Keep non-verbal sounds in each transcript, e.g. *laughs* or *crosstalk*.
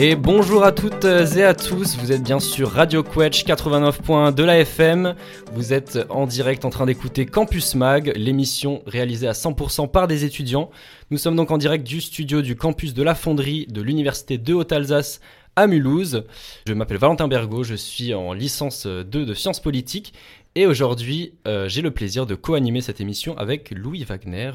Et bonjour à toutes et à tous, vous êtes bien sur Radio Quetch 89.1 de la FM. Vous êtes en direct en train d'écouter Campus Mag, l'émission réalisée à 100% par des étudiants. Nous sommes donc en direct du studio du campus de la Fonderie de l'Université de Haute-Alsace à Mulhouse. Je m'appelle Valentin Bergot, je suis en licence 2 de sciences politiques et aujourd'hui euh, j'ai le plaisir de co-animer cette émission avec Louis Wagner,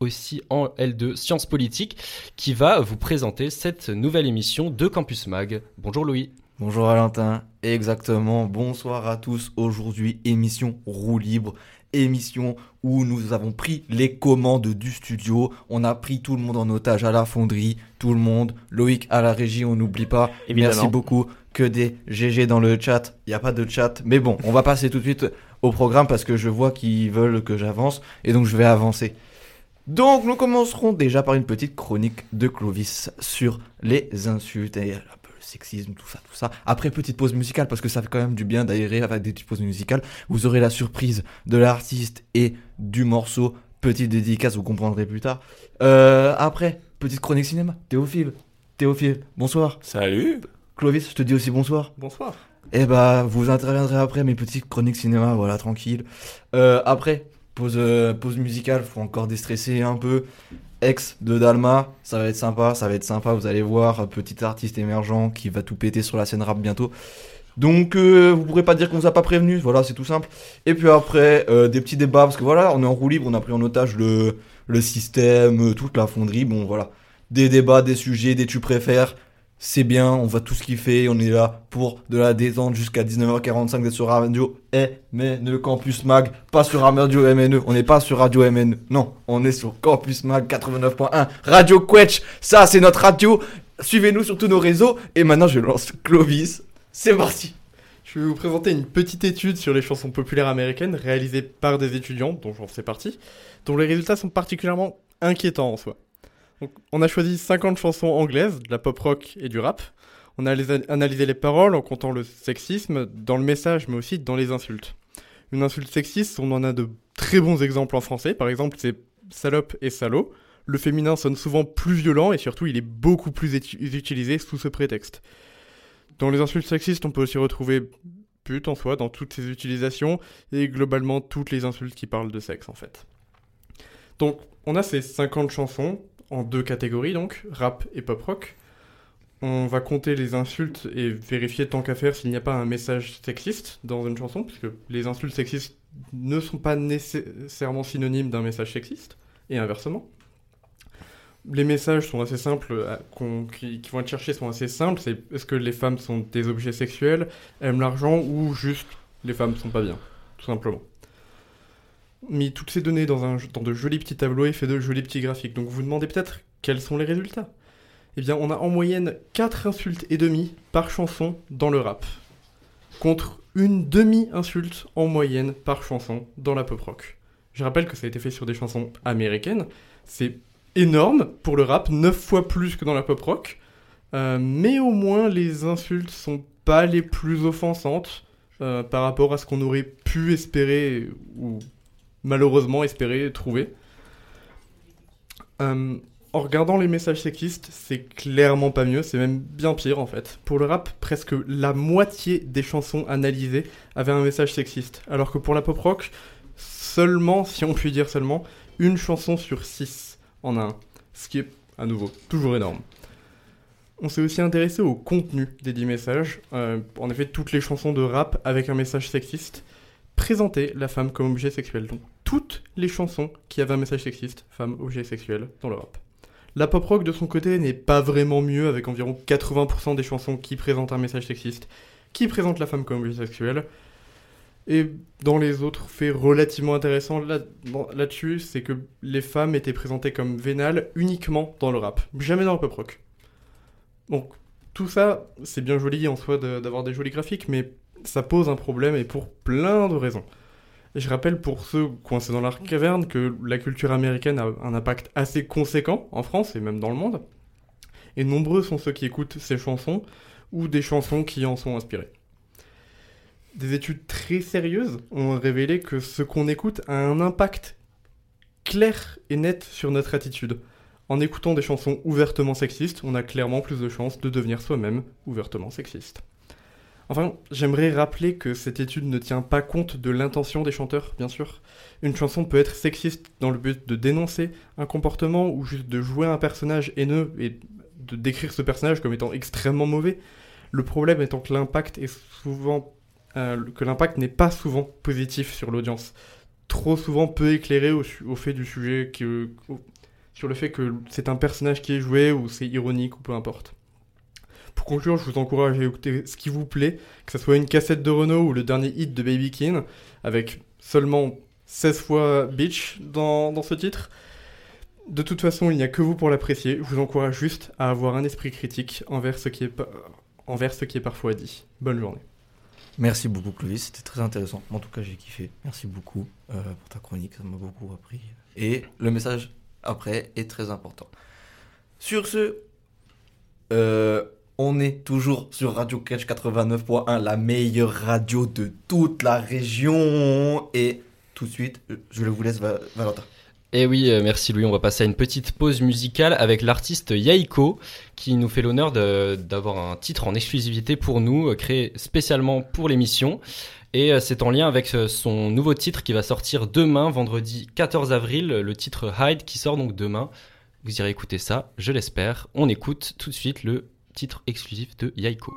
aussi en L2 Sciences Politiques, qui va vous présenter cette nouvelle émission de Campus Mag. Bonjour Louis. Bonjour Valentin, exactement, bonsoir à tous. Aujourd'hui, émission roue libre, émission où nous avons pris les commandes du studio. On a pris tout le monde en otage à la fonderie, tout le monde. Loïc à la régie, on n'oublie pas. Merci beaucoup. Que des GG dans le chat. Il n'y a pas de chat. Mais bon, on va passer tout de suite au programme parce que je vois qu'ils veulent que j'avance et donc je vais avancer. Donc nous commencerons déjà par une petite chronique de Clovis sur les insultes et un peu le sexisme, tout ça, tout ça. Après petite pause musicale parce que ça fait quand même du bien d'aérer avec des petites pauses musicales. Vous aurez la surprise de l'artiste et du morceau. Petite dédicace, vous comprendrez plus tard. Euh, après, petite chronique cinéma. Théophile, Théophile, bonsoir. Salut. Clovis, je te dis aussi bonsoir. Bonsoir. Eh bah, vous interviendrez après mes petites chroniques cinéma, voilà, tranquille. Euh, après, Pause, euh, pause musicale, faut encore déstresser un peu. Ex de Dalma, ça va être sympa, ça va être sympa, vous allez voir, petit artiste émergent qui va tout péter sur la scène rap bientôt. Donc euh, vous pourrez pas dire qu'on vous a pas prévenu, voilà, c'est tout simple. Et puis après, euh, des petits débats, parce que voilà, on est en roue libre, on a pris en otage le système, toute la fonderie, bon voilà. Des débats, des sujets, des tu préfères, c'est bien, on voit tout ce qu'il fait, on est là pour de la détente jusqu'à 19h45 d'être sur Radio MNE Campus Mag, pas sur Radio MNE, on n'est pas sur Radio MNE, non, on est sur Campus Mag 89.1, Radio Quetch, ça c'est notre radio, suivez-nous sur tous nos réseaux, et maintenant je lance Clovis, c'est parti. Je vais vous présenter une petite étude sur les chansons populaires américaines réalisée par des étudiants, dont j'en fais partie, dont les résultats sont particulièrement inquiétants en soi on a choisi 50 chansons anglaises, de la pop rock et du rap. On a analysé les paroles en comptant le sexisme dans le message, mais aussi dans les insultes. Une insulte sexiste, on en a de très bons exemples en français. Par exemple, c'est salope et salaud. Le féminin sonne souvent plus violent et surtout, il est beaucoup plus utilisé sous ce prétexte. Dans les insultes sexistes, on peut aussi retrouver pute en soi dans toutes ses utilisations et globalement toutes les insultes qui parlent de sexe en fait. Donc, on a ces 50 chansons en deux catégories donc, rap et pop rock. On va compter les insultes et vérifier tant qu'à faire s'il n'y a pas un message sexiste dans une chanson, puisque les insultes sexistes ne sont pas nécessairement synonymes d'un message sexiste, et inversement. Les messages sont assez simples, euh, qui, vont être cherchés sont assez simples, c'est est-ce que les femmes sont des objets sexuels, aiment l'argent, ou juste les femmes sont pas bien, tout simplement mis toutes ces données dans, un, dans de jolis petits tableaux et fait de jolis petits graphiques. Donc vous vous demandez peut-être quels sont les résultats Eh bien, on a en moyenne 4 insultes et demi par chanson dans le rap, contre une demi-insulte en moyenne par chanson dans la pop rock. Je rappelle que ça a été fait sur des chansons américaines. C'est énorme pour le rap, 9 fois plus que dans la pop rock. Euh, mais au moins, les insultes sont pas les plus offensantes euh, par rapport à ce qu'on aurait pu espérer ou malheureusement espérer trouver. Euh, en regardant les messages sexistes, c'est clairement pas mieux, c'est même bien pire en fait. Pour le rap, presque la moitié des chansons analysées avaient un message sexiste, alors que pour la pop rock, seulement, si on peut dire seulement, une chanson sur six en a un. Ce qui est, à nouveau, toujours énorme. On s'est aussi intéressé au contenu des 10 messages. Euh, en effet, toutes les chansons de rap avec un message sexiste présentaient la femme comme objet sexuel. Toutes les chansons qui avaient un message sexiste, femme, objet sexuel, dans le rap. La pop rock de son côté n'est pas vraiment mieux avec environ 80% des chansons qui présentent un message sexiste, qui présentent la femme comme objet sexuel. Et dans les autres faits relativement intéressants là-dessus, c'est que les femmes étaient présentées comme vénales uniquement dans le rap, jamais dans le pop rock. Donc tout ça, c'est bien joli en soi d'avoir des jolis graphiques, mais ça pose un problème et pour plein de raisons. Je rappelle pour ceux coincés dans la caverne que la culture américaine a un impact assez conséquent en France et même dans le monde. Et nombreux sont ceux qui écoutent ces chansons ou des chansons qui en sont inspirées. Des études très sérieuses ont révélé que ce qu'on écoute a un impact clair et net sur notre attitude. En écoutant des chansons ouvertement sexistes, on a clairement plus de chances de devenir soi-même ouvertement sexiste. Enfin, j'aimerais rappeler que cette étude ne tient pas compte de l'intention des chanteurs, bien sûr. Une chanson peut être sexiste dans le but de dénoncer un comportement ou juste de jouer un personnage haineux et de décrire ce personnage comme étant extrêmement mauvais. Le problème étant que l'impact est souvent euh, que l'impact n'est pas souvent positif sur l'audience. Trop souvent peu éclairé au, fait du sujet, sur le fait que c'est un personnage qui est joué ou c'est ironique ou peu importe. Pour conclure, je vous encourage à écouter ce qui vous plaît, que ce soit une cassette de Renault ou le dernier hit de Baby King, avec seulement 16 fois Beach dans, dans ce titre. De toute façon, il n'y a que vous pour l'apprécier. Je vous encourage juste à avoir un esprit critique envers ce qui est, envers ce qui est parfois dit. Bonne journée. Merci beaucoup Clovis, c'était très intéressant. En tout cas, j'ai kiffé. Merci beaucoup euh, pour ta chronique, ça m'a beaucoup appris. Et le message après est très important. Sur ce, euh, on est toujours sur Radio Catch 89.1, la meilleure radio de toute la région. Et tout de suite, je vous laisse, Valentin. Et eh oui, euh, merci Louis. On va passer à une petite pause musicale avec l'artiste Yaiko qui nous fait l'honneur d'avoir un titre en exclusivité pour nous, euh, créé spécialement pour l'émission. Et euh, c'est en lien avec son nouveau titre qui va sortir demain, vendredi 14 avril, le titre Hide qui sort donc demain. Vous irez écouter ça, je l'espère. On écoute tout de suite le titre exclusif de Yaiko.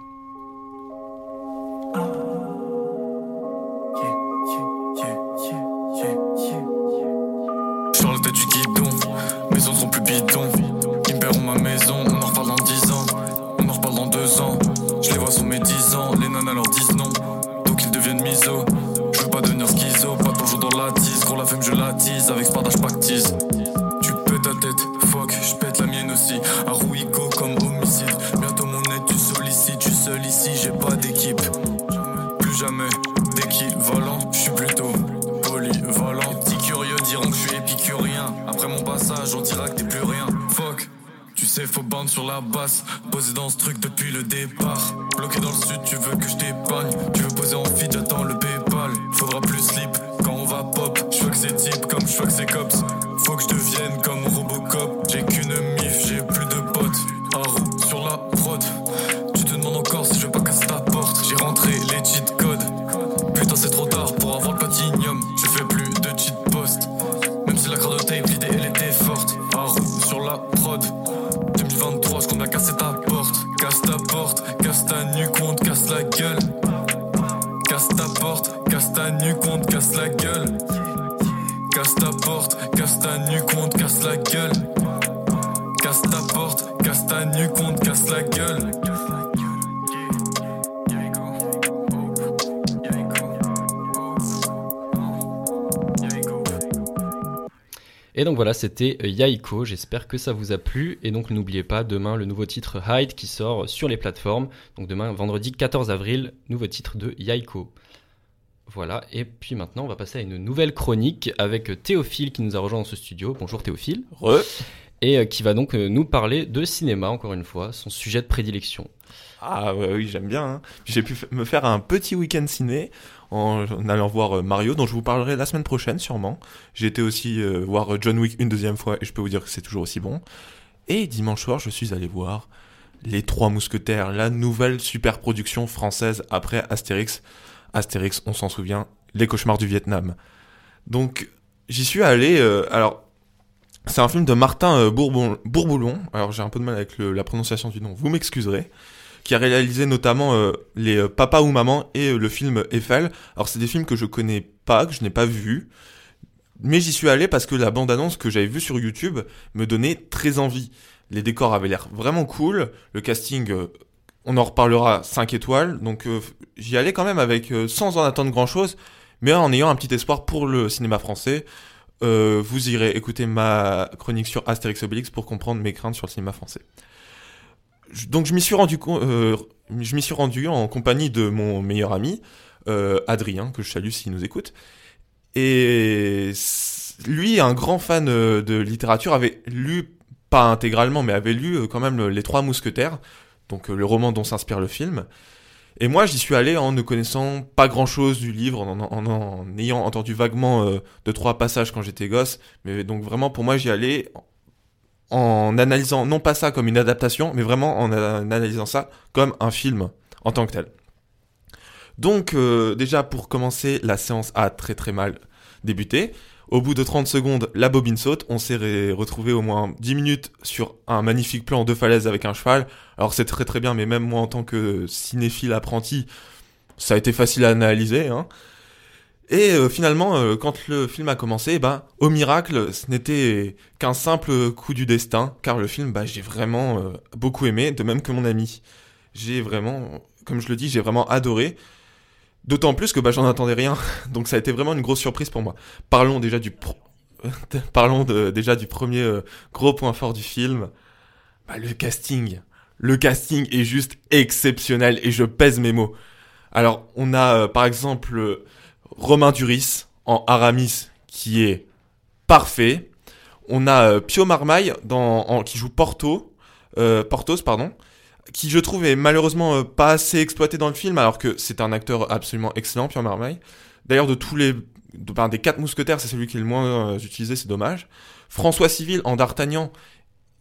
Sur sur la basse. Posé dans ce truc depuis le départ. Bloqué dans le sud, tu veux que je t'épargne. Tu veux poser en feed, j'attends le PayPal. Faudra plus slip quand on va pop. Je que c'est type comme je que c'est cops. Faut que je devienne comme Robocop. Et donc voilà, c'était Yaiko, j'espère que ça vous a plu. Et donc n'oubliez pas, demain le nouveau titre Hide qui sort sur les plateformes. Donc demain, vendredi 14 avril, nouveau titre de Yaiko. Voilà, et puis maintenant on va passer à une nouvelle chronique avec Théophile qui nous a rejoint dans ce studio. Bonjour Théophile. Re. Et euh, qui va donc euh, nous parler de cinéma, encore une fois, son sujet de prédilection. Ah ouais, oui, j'aime bien. Hein. J'ai pu me faire un petit week-end ciné en, en allant voir euh, Mario, dont je vous parlerai la semaine prochaine sûrement. J'ai été aussi euh, voir John Wick une deuxième fois et je peux vous dire que c'est toujours aussi bon. Et dimanche soir, je suis allé voir Les Trois Mousquetaires, la nouvelle super production française après Astérix. Astérix, on s'en souvient, Les Cauchemars du Vietnam. Donc j'y suis allé. euh, alors c'est un film de Martin euh, Bourboulon. Alors j'ai un peu de mal avec la prononciation du nom. Vous m'excuserez. Qui a réalisé notamment euh, les Papa ou Maman et le film Eiffel. Alors c'est des films que je connais pas, que je n'ai pas vus. Mais j'y suis allé parce que la bande-annonce que j'avais vue sur YouTube me donnait très envie. Les décors avaient l'air vraiment cool. Le casting, on en reparlera 5 étoiles. Donc euh, j'y allais quand même avec euh, sans en attendre grand-chose, mais en ayant un petit espoir pour le cinéma français. Euh, vous irez écouter ma chronique sur Astérix Obélix pour comprendre mes craintes sur le cinéma français. Donc je m'y suis rendu je m'y suis rendu en compagnie de mon meilleur ami Adrien que je salue s'il nous écoute. Et lui, un grand fan de littérature, avait lu pas intégralement, mais avait lu quand même le- Les Trois Mousquetaires, donc euh, le roman dont s'inspire le film. Et moi, j'y suis allé en ne connaissant pas grand-chose du livre, en, en- ayant entendu vaguement euh, deux trois passages quand j'étais gosse, mais donc vraiment pour moi, j'y allais en analysant non pas ça comme une adaptation, mais vraiment en analysant ça comme un film en tant que tel. Donc euh, déjà pour commencer, la séance a très très mal débuté. Au bout de 30 secondes, la bobine saute. On s'est retrouvé au moins 10 minutes sur un magnifique plan de falaise avec un cheval. Alors c'est très très bien, mais même moi en tant que cinéphile apprenti, ça a été facile à analyser. Hein. Et euh, finalement, euh, quand le film a commencé, bah, au miracle, ce n'était qu'un simple coup du destin, car le film, bah, j'ai vraiment euh, beaucoup aimé, de même que mon ami. J'ai vraiment, comme je le dis, j'ai vraiment adoré. D'autant plus que bah, j'en attendais rien, *laughs* donc ça a été vraiment une grosse surprise pour moi. Parlons déjà du, *laughs* premier gros point fort du film, bah, le casting. Le casting est juste exceptionnel et je pèse mes mots. Alors, on a par exemple Romain Duris en Aramis qui est parfait. On a euh, Pio Marmaille qui joue Porto, euh, Portos, pardon, qui je trouve est malheureusement euh, pas assez exploité dans le film, alors que c'est un acteur absolument excellent, Pio Marmaille. D'ailleurs, de tous les, des quatre mousquetaires, c'est celui qui est le moins utilisé, c'est dommage. François Civil en D'Artagnan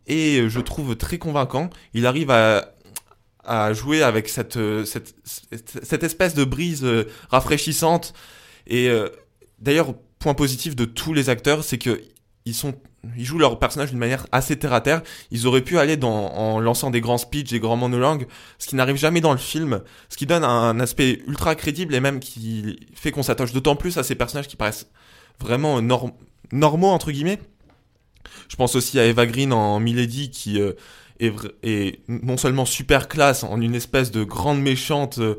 est, je trouve, très convaincant. Il arrive à, à jouer avec cette, cette, cette espèce de brise rafraîchissante et euh, d'ailleurs, point positif de tous les acteurs, c'est que ils jouent leur personnage d'une manière assez terre à terre. Ils auraient pu aller en lançant des grands speeches, des grands monologues, ce qui n'arrive jamais dans le film, ce qui donne un aspect ultra crédible et même qui fait qu'on s'attache d'autant plus à ces personnages qui paraissent vraiment normaux entre guillemets. Je pense aussi à Eva Green en Milady qui euh, est, non seulement super classe en une espèce de grande méchante euh,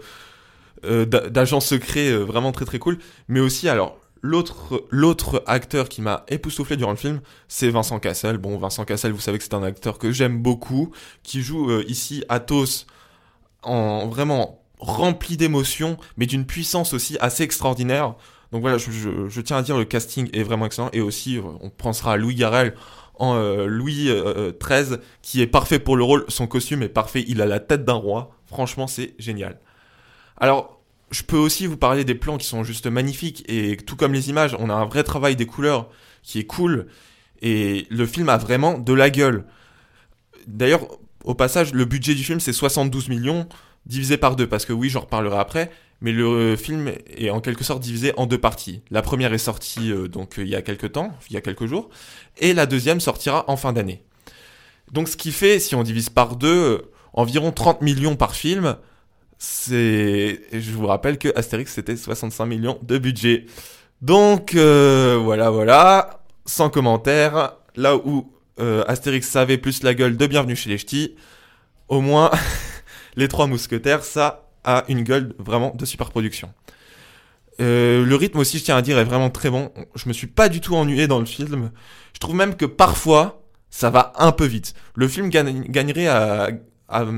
euh, d'agents secrets euh, vraiment très très cool. Mais aussi, alors, l'autre l'autre acteur qui m'a époustouflé durant le film, c'est Vincent Cassel. Bon, Vincent Cassel, vous savez que c'est un acteur que j'aime beaucoup, qui joue euh, ici Athos en vraiment rempli d'émotions, mais d'une puissance aussi assez extraordinaire. Donc voilà, je, tiens à dire le casting est vraiment excellent et aussi on pensera Louis Garrel en Louis XIII qui est parfait pour le rôle. Son costume est parfait, il a la tête d'un roi. Franchement, c'est génial. Alors, je peux aussi vous parler des plans qui sont juste magnifiques et tout comme les images, on a un vrai travail des couleurs qui est cool et le film a vraiment de la gueule. D'ailleurs, au passage, le budget du film c'est 72 millions divisé par deux parce que oui, j'en reparlerai après, mais le film est en quelque sorte divisé en deux parties. La première est sortie euh, donc il y a quelques temps, il y a quelques jours, et la deuxième sortira en fin d'année. Donc ce qui fait, si on divise par deux, euh, environ 30 millions par film, c'est, je vous rappelle que Astérix c'était 65 millions de budget. Donc euh, voilà, voilà, sans commentaire. Là où euh, Astérix savait plus la gueule de Bienvenue chez les Ch'tis, au moins *laughs* les trois mousquetaires, ça a une gueule vraiment de super production. Euh, le rythme aussi, je tiens à dire, est vraiment très bon. Je me suis pas du tout ennuyé dans le film. Je trouve même que parfois, ça va un peu vite. Le film gagnerait à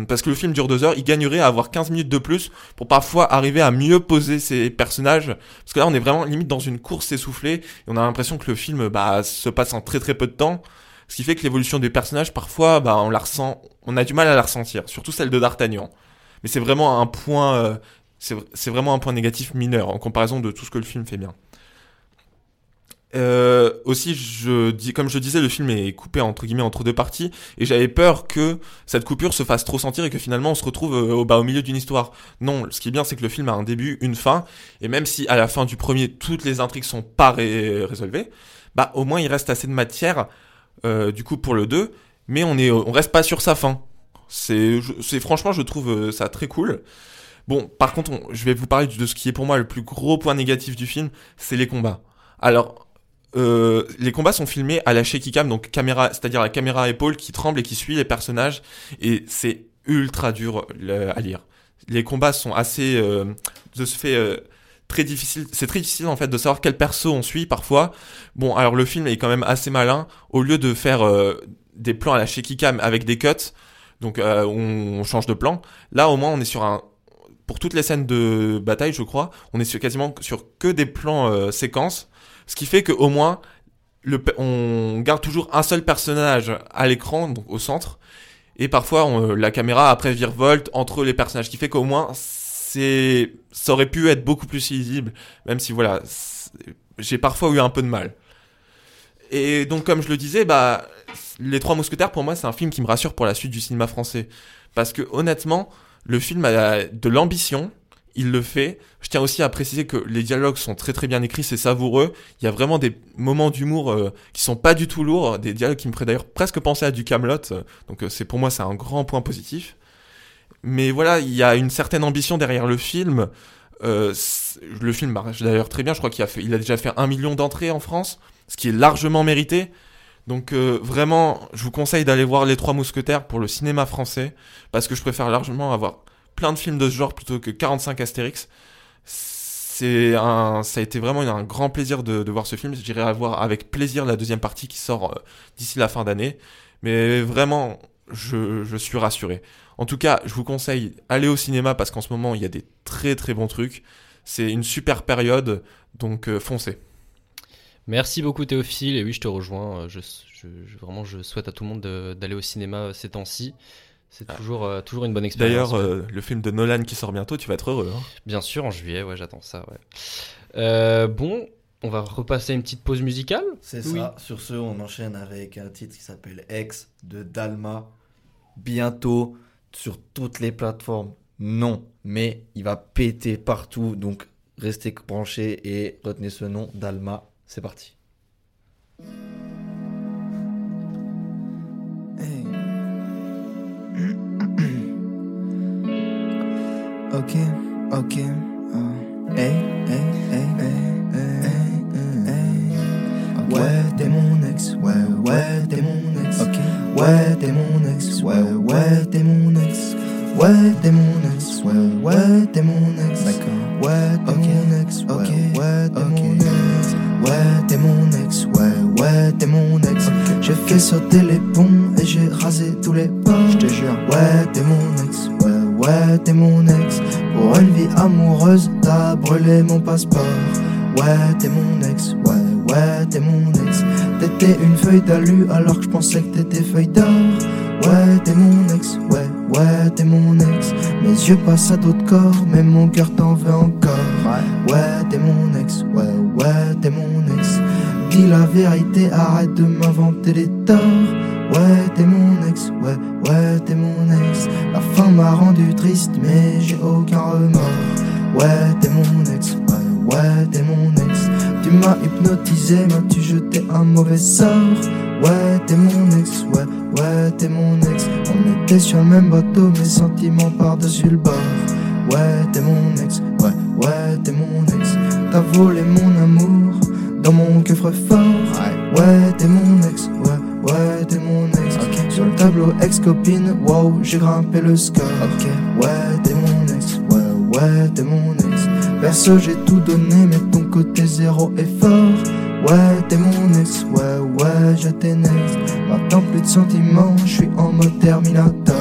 parce que le film dure deux heures, il gagnerait à avoir 15 minutes de plus pour parfois arriver à mieux poser ses personnages. Parce que là, on est vraiment limite dans une course essoufflée et on a l'impression que le film bah, se passe en très très peu de temps. Ce qui fait que l'évolution des personnages, parfois, bah, on la ressent, on a du mal à la ressentir, surtout celle de D'Artagnan. Mais c'est vraiment un point, euh, c'est vraiment un point négatif mineur en comparaison de tout ce que le film fait bien. Euh, aussi, je dis, comme je disais, le film est coupé entre guillemets entre deux parties, et j'avais peur que cette coupure se fasse trop sentir et que finalement on se retrouve euh, au, bah, au milieu d'une histoire. Non, ce qui est bien, c'est que le film a un début, une fin, et même si à la fin du premier toutes les intrigues sont pas ré résolvées, bah au moins il reste assez de matière, euh, du coup pour le 2, mais on est, on reste pas sur sa fin. C'est, c'est franchement, je trouve euh, ça très cool. Bon, par contre, je vais vous parler de ce qui est pour moi le plus gros point négatif du film, c'est les combats. Alors, euh, les combats sont filmés à la shaky cam, donc caméra, c'est-à-dire la caméra à épaule qui tremble et qui suit les personnages, et c'est ultra dur à lire. Les combats sont assez, euh, de ce fait, euh, très difficile. C'est très difficile en fait de savoir quel perso on suit parfois. Bon, alors le film est quand même assez malin. Au lieu de faire des plans à la shaky cam avec des cuts, donc on, change de plan. Là, au moins, on est sur un pour toutes les scènes de bataille, je crois, on est sur, quasiment sur que des plans séquences ce qui fait qu'au moins, on garde toujours un seul personnage à l'écran, donc au centre. Et parfois, on, la caméra après virevolte entre les personnages, ce qui fait qu'au moins, c'est, ça aurait pu être beaucoup plus lisible, même si voilà, j'ai parfois eu un peu de mal. Et donc, comme je le disais, bah, Les Trois Mousquetaires, pour moi, c'est un film qui me rassure pour la suite du cinéma français. Parce que, honnêtement, le film a de l'ambition, il le fait. Je tiens aussi à préciser que les dialogues sont très très bien écrits, c'est savoureux. Il y a vraiment des moments d'humour euh, qui sont pas du tout lourds, des dialogues qui me feraient d'ailleurs presque penser à du Camelot. Donc euh, c'est pour moi c'est un grand point positif. Mais voilà, il y a une certaine ambition derrière le film. Euh, le film marche d'ailleurs très bien. Je crois qu'il a a déjà fait un million d'entrées en France, ce qui est largement mérité. Donc euh, vraiment, je vous conseille d'aller voir Les Trois Mousquetaires pour le cinéma français, parce que je préfère largement avoir plein de films de ce genre plutôt que 45 Astérix. C'est un, ça a été vraiment un grand plaisir de, voir ce film. J'irai voir avec plaisir la deuxième partie qui sort euh, d'ici la fin d'année. Mais vraiment, je, suis rassuré. En tout cas, je vous conseille aller au cinéma parce qu'en ce moment il y a des très très bons trucs. C'est une super période, donc euh, foncez. Merci beaucoup Théophile et oui je te rejoins. euh, vraiment je souhaite à tout le monde de- d'aller au cinéma ces temps-ci. C'est Ah. toujours, euh, toujours une bonne expérience. D'ailleurs, euh, le film de Nolan qui sort bientôt, tu vas être heureux. hein. Bien sûr en juillet, ouais j'attends ça. Ouais. Euh, bon, on va repasser une petite pause musicale? C'est Oui. ça. Sur ce, on enchaîne avec un titre qui s'appelle Ex de Dalma. Bientôt sur toutes les plateformes. Non, mais il va péter partout. Donc restez branchés et retenez ce nom, Dalma. C'est parti. *coughs* ok, ok. oh. Hey, hey, hey, hey, hey, hey, hey. Ouais, t'es mon ex, ouais, ouais, t'es mon ex. Ouais, t'es mon ex, ouais, ouais, t'es mon ex. Ouais, t'es mon ex, ouais, ouais, t'es mon ex. D'accord. Ouais, t'es mon ex, ouais, ouais, t'es mon ex. Ouais, t'es mon ex, ouais, ouais, t'es mon ex. J'ai fait sauter les ponts et j'ai rasé tous les pas. Je te jure, ouais, t'es mon ex, ouais, ouais, t'es mon ex. Pour une vie amoureuse, t'as brûlé mon passeport. Ouais, t'es mon ex, ouais, ouais, t'es mon ex. T'étais une feuille d'alu alors que je pensais que t'étais feuille d'or. Ouais, t'es mon ex, ouais, ouais, t'es mon ex. Mes yeux passent à d'autres corps, mais mon cœur t'en veut encore. Ouais, t'es mon ex, ouais, ouais, t'es mon ex. Dis la vérité, arrête de m'inventer des torts. Ouais, t'es mon ex, ouais, ouais, t'es mon ex. La fin m'a rendu triste, mais j'ai aucun remords. Ouais, t'es mon ex, ouais, ouais, t'es mon ex. Tu m'as hypnotisé, m'as-tu jeté un mauvais sort? Ouais, t'es mon ex, ouais, ouais, t'es mon ex. On était sur le même bateau, mes sentiments par-dessus le bord. Ouais, t'es mon ex, ouais, ouais, t'es mon ex. T'as volé mon amour dans mon coffre-fort. Ouais, t'es mon ex, ouais, t'es mon ex. Sur le tableau ex-copine, wow, j'ai grimpé le score. Ouais, t'es mon ex, ouais, ouais, t'es mon ex. Perso, j'ai tout donné, mais ton côté zéro est fort. Ouais, t'es mon ex, ouais, ouais, je next. Maintenant, plus de sentiments, je suis en mode Terminator.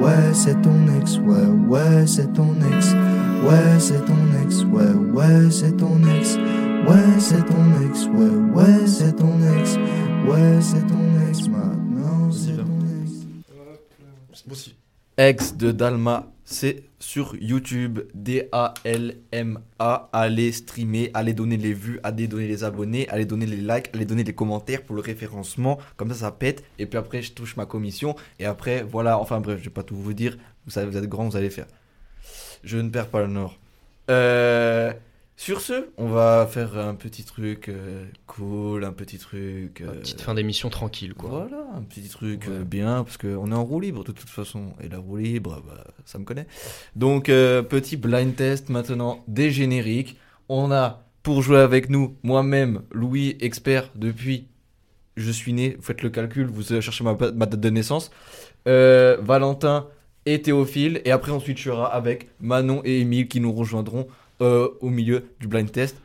Ouais, c'est ton ex, ouais, ouais, c'est ton ex. Ouais, c'est ton ex, ouais, ouais, c'est ton ex. Ouais, c'est ton ex, ouais, ouais, c'est ton ex. Ouais, c'est ton ex, maintenant, c'est ton ex. Ex de Dalma, c'est sur YouTube, D-A-L-M-A. Allez streamer, allez donner les vues, allez donner les abonnés, allez donner les likes, allez donner les commentaires pour le référencement. Comme ça, ça pète. Et puis après, je touche ma commission. Et après, voilà, enfin bref, je vais pas tout vous dire. Vous savez, vous êtes grands, vous allez faire. Je ne perds pas le nord. Euh, sur ce, on va faire un petit truc euh, cool, un petit truc. euh, Petite fin d'émission tranquille quoi. voilà, un petit truc Ouais. euh, bien, parce qu'on est en roue libre de toute façon. Et la roue libre, bah, ça me connaît. Donc, petit blind test maintenant des génériques. On a, pour jouer avec nous, moi-même, Louis, expert depuis je suis né. Vous faites le calcul, vous allez chercher ma, ma date de naissance. Valentin et Théophile. Et après, on switchera avec Manon et Émile qui nous rejoindront euh, au milieu du blind test.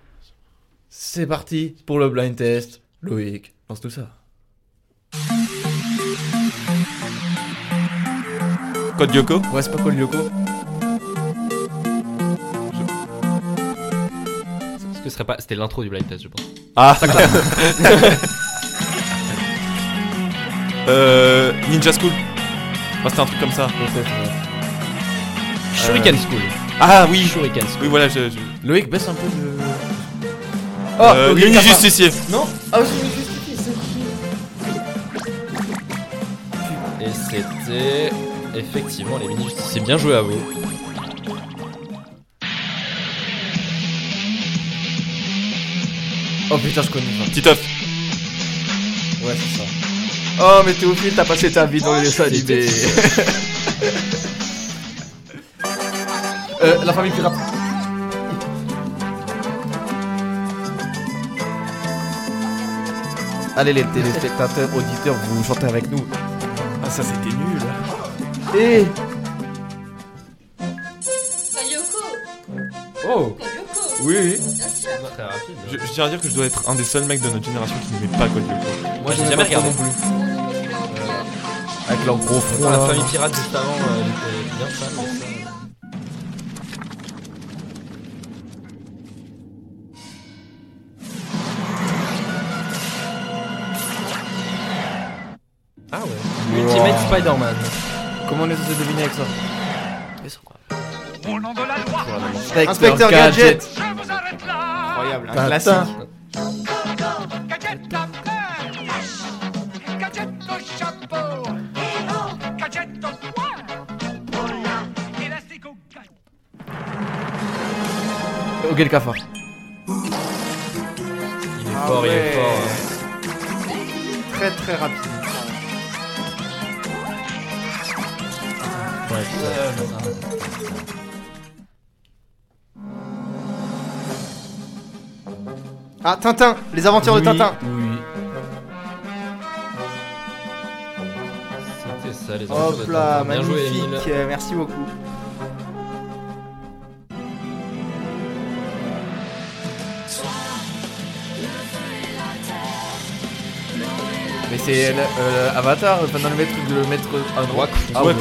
C'est parti pour le blind test. Loïc, lance tout ça. Code Yoko? Ouais, c'est pas le Yoko Est-ce que ce serait pas. C'était l'intro du blind test, je pense. Ah *laughs* euh, Ninja School. Enfin, c'était un truc comme ça. Shuriken School. Ah oui Shurikens. Oui, voilà, je. Loïc, baisse un peu de. Euh, oh euh, Mini Non Ah oui, Mini c'est Et c'était. Effectivement, les Mini Justiciers. Bien joué à vous. Oh putain, je connais pas. Titoff Ouais, c'est ça. Oh, mais Théophile, t'as passé ta vie dans oh, les dessins. *laughs* euh, la famille pirate. Allez, les téléspectateurs, auditeurs, vous chantez avec nous. Ah, ça c'était nul. Et Kayoko Oh Kayoko oui, Très rapide. Je, je tiens à dire que je dois être un des seuls mecs de notre génération qui ne met pas Code Lyoko. Moi j'ai jamais regardé. non plus. Avec leur gros front la là. famille pirate juste avant, euh, elle était bien fan. ça- Ultimate Spider-Man. Comment on est censé deviner avec ça Au nom de la loi, Inspecteur Gadget. Incroyable, un classique. gadget à fleur, gadget au chapeau, gadget au poing, élastique au gadget. Ok, le cafard. Il est Ah fort, il est ouais. fort. Très très rapide. Ah, Tintin Les aventures de Tintin Oui. C'était ça, les aventures de Hop là, Tintin. Bien joué, magnifique, Emile. euh, merci beaucoup. Mais c'est le- euh, Avatar, enfin dans le maître le maître à droite. Ah Ouais. ouais.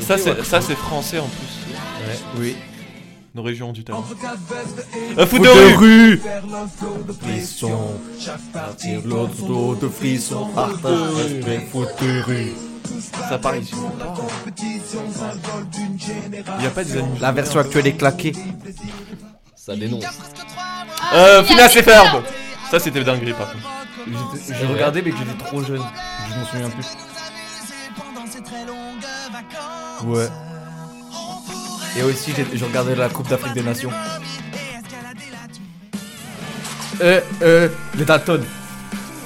Ça c'est ça c'est français en plus. Oui. Nos régions du talent. Un foot Foot de de rue. l'autre de frisson. Partage foot de rue. Ça part ici. Il y a pas des animaux. La version actuelle est claquée. Ça dénonce. Euh, Phineas et Ferb. Ça c'était dinguerie par contre. J'ai regardé mais que j'étais trop jeune. Je m'en souviens plus. Ouais. Et aussi j'ai regardé la Coupe d'Afrique des Nations. Euh, euh, les Dalton.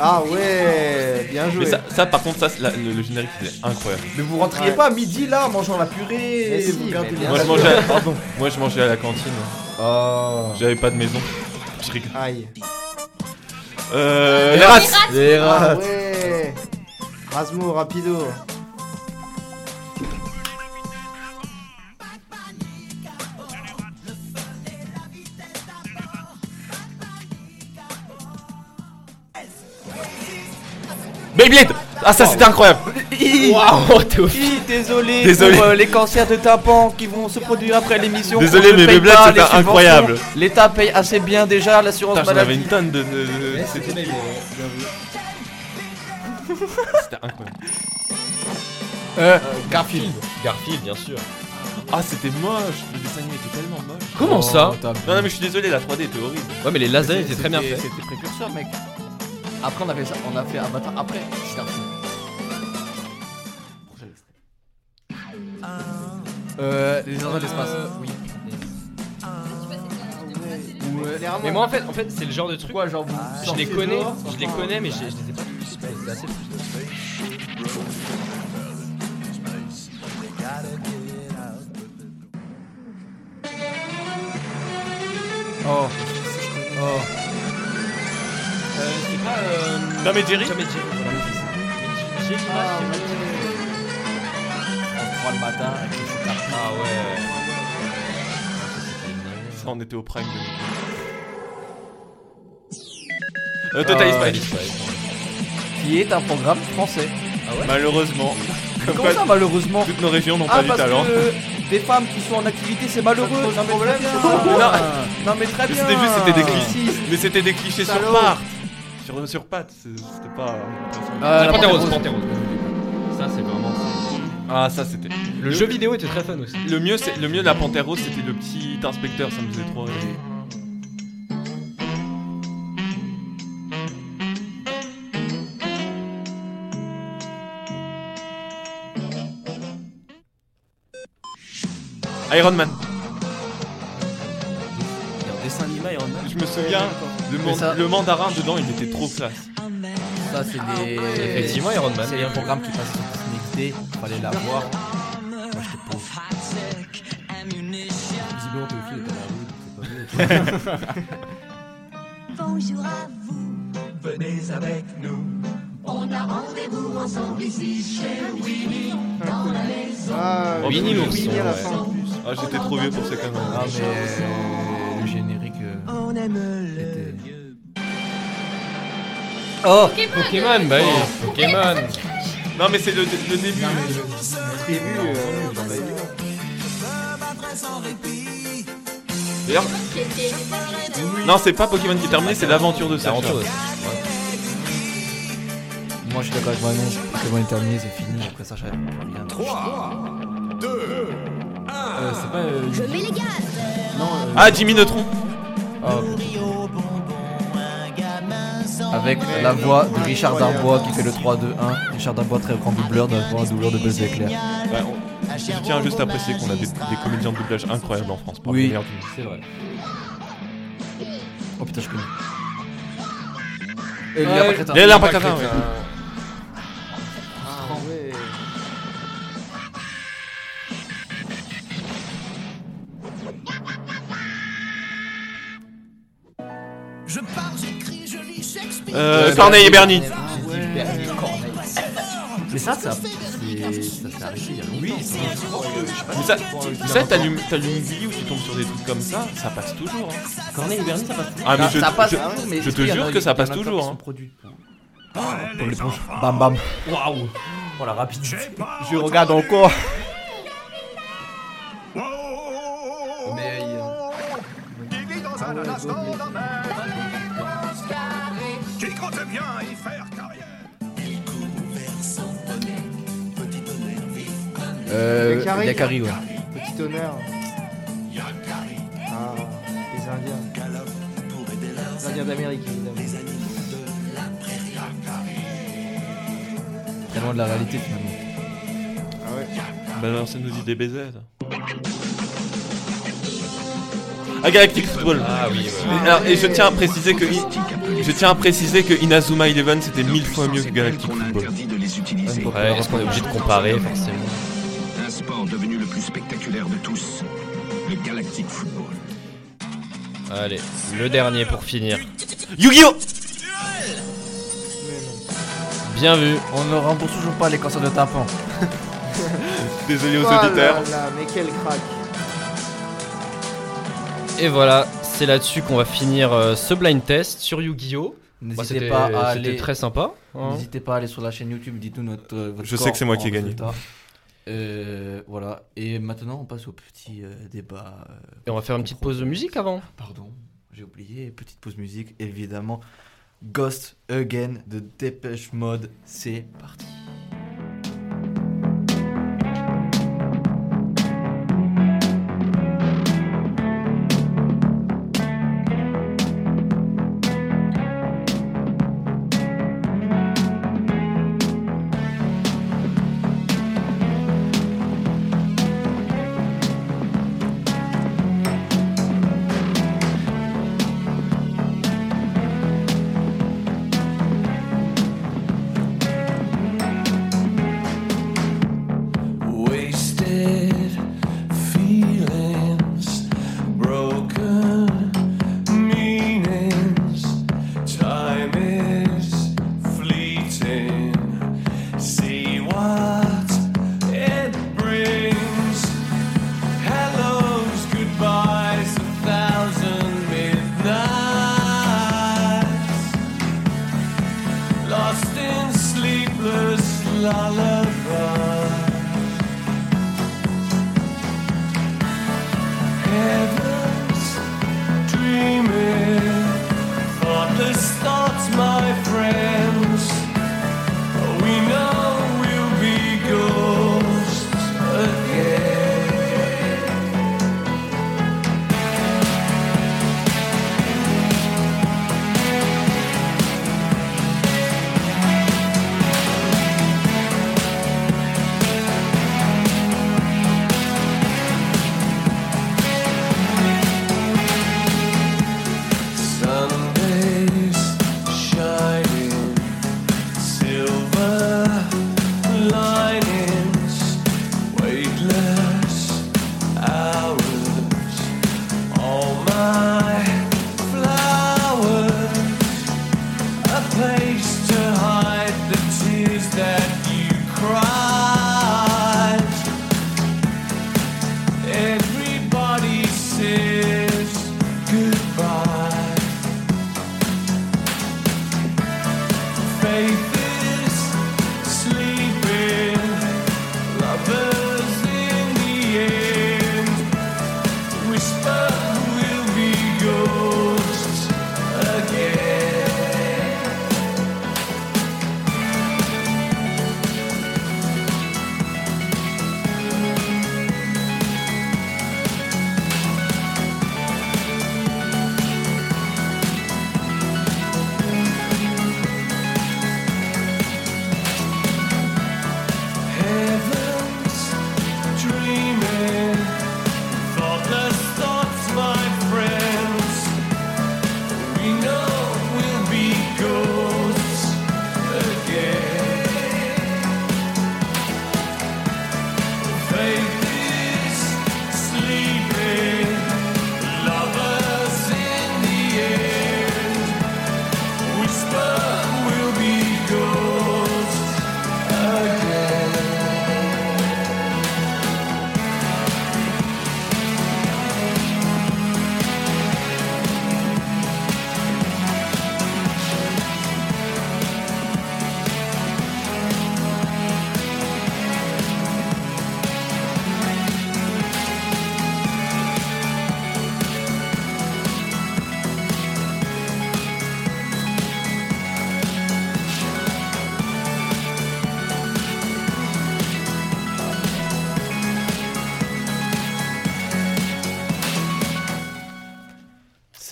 Ah ouais, bien joué. Mais ça, ça par contre ça la- le, le générique c'était incroyable. Mais vous rentriez Ouais. pas à midi là, en mangeant la purée. Mais et si, vous mais Moi je mangeais à, Pardon. moi je mangeais à la cantine. Ah. J'avais pas de maison. Je rigole. Aïe. Euh, Les les rats. rats. Les Ah rats. ouais Rasmo, rapido. Beyblade. Ah ça c'était incroyable. Waouh, désolé, Désolé. pour euh, les cancers de tympan qui vont se produire après l'émission. Désolé, mais Beyblade, c'était incroyable. L'État paye assez bien déjà l'assurance Putain, j'en avais maladie. une tonne de. de- de- C'était incroyable. Euh, Garfield. Garfield, bien sûr. Ah c'était moche. Le dessin animé était tellement moche. Comment ça Non, non mais je suis désolé, la 3D était horrible. Ouais, mais les lasers étaient très bien faits. C'était précurseur, mec. Après, on a fait ça, on a fait Avatar après. C'était un film. Prochain extrait. Euh, les gens de l'espace. Oui. Mais moi en fait, en fait c'est le genre de truc. Quoi, genre vous Je les connais, dehors, je les connais, mais je, je les ai pas tous. C'est assez frustrant. Oh. Oh. Euh, pas. Euh... Tom et Jerry Tom et Jerry, voilà. Mais l'image, Ah pas- On prend le matin avec les. Ah ouais. Ça on était au prime de. Euh, Total Ah, Spice. Qui est un programme français. Malheureusement. *laughs* Comme Comment quoi, ça, malheureusement toutes nos régions n'ont Ah, pas du talent. que des femmes qui sont en activité, c'est malheureux. Ça pose Non, mais problème, ça Non, non, mais très Mais bien. c'était juste, c'était des clichés. Mais c'était des clichés sur part sur, sur pattes, c'était pas. Euh, ah, la Panthérose, Panthérose. Ça, c'est vraiment. Ah, ça c'était. Le, jeu vidéo était très fun aussi. Le mieux, le mieux de la Panthérose, c'était le petit inspecteur, ça me faisait trop rire. Iron Man. Il y a un dessin animé Iron Man. Je me souviens le, man- ça- le mandarin dedans, il était trop classe. Ça, c'est des. Effectivement, Iron Man. C'est un programme qui passait sur Disney XD, fallait la voir. Moi, j'étais pauvre. Visiblement, Théophile était à la rue, donc c'est pas *laughs* mieux. Bonjour à vous. Venez avec nous. On a rendez-vous ensemble ici chez Winnie dans la maison. Ah, Oh, Winnie l'ours, Winnie à la ouais. fin en plus. Ah, j'étais trop vieux pour ces conneries. Ah, mais euh, le générique. euh, On aime le était-. Oh Pokémon, bah oui, Pokémon. Non, mais c'est le, le début. D'ailleurs, non, c'est pas Pokémon qui est terminé, c'est l'aventure de. L'aventure de Moi, je suis d'accord avec Manon. Pokémon est terminé, c'est fini. Après ça, plus rien. 3, 2, 1. Euh, c'est pas. euh, Je mets les gaz. Non, euh, Ah, Jimmy Neutron. ah, Avec la voix de Richard Darbois qui fait le 3-2-1. Richard Darbois, très grand doubleur, d'un grand doubleur de Buzz on- Je tiens juste à préciser qu'on a des, des comédiens de doublage incroyables en France. parmi Oui. les meilleurs du monde. C'est vrai. Oh putain, je connais. Et Ouais, Léa Euh, Corneille et Bernie. Mais ça, ça, c'est- ça s'est arrêté il y a longtemps. Oui, Mais ça, tu sais, t'allumes t'allumes une vie où tu tombes sur des trucs comme ça, ça passe toujours. hein. Corneille et Bernie, ça passe Ah, mais je, ça passe, je- hein, mais je te jure que ça passe toujours, hein. produits pour- pour l'éponge. Bam bam. Waouh Oh la rapidité. Je regarde encore. Oh, Mais il Euh, Yakari. Yakari, ouais. Petit honneur. Ah, les Indiens. Les Indiens d'Amérique, évidemment. Très loin de la réalité finalement. Ah ouais. Bah alors ça nous dit des BZ. Ah Galactic Football. Ah oui, ouais. Et, alors, et je tiens à préciser que je tiens à préciser que Inazuma Eleven c'était mille fois mieux que Galactic Football. interdit de les utiliser. Ouais, est-ce qu'on est obligé de comparer forcément Allez, le dernier pour finir. Yu-Gi-Oh Bien vu. On ne rembourse toujours pas les cancers de tympan. *laughs* Désolé aux Oh là auditeurs. là, mais quel crack. Et voilà, c'est là-dessus qu'on va finir euh, ce blind test sur Yu-Gi-Oh! Bah, N'hésitez c'était pas à c'était aller. très sympa. hein. N'hésitez pas à aller sur la chaîne YouTube, dites-nous notre. euh, votre Je sais que c'est moi qui ai gagné. Euh, voilà. Et maintenant, on passe au petit euh, débat. euh, Et on va faire une petite pause de musique avant. Pardon, j'ai oublié. Petite pause musique, évidemment. Ghost Again de Dépêche Mode. C'est parti.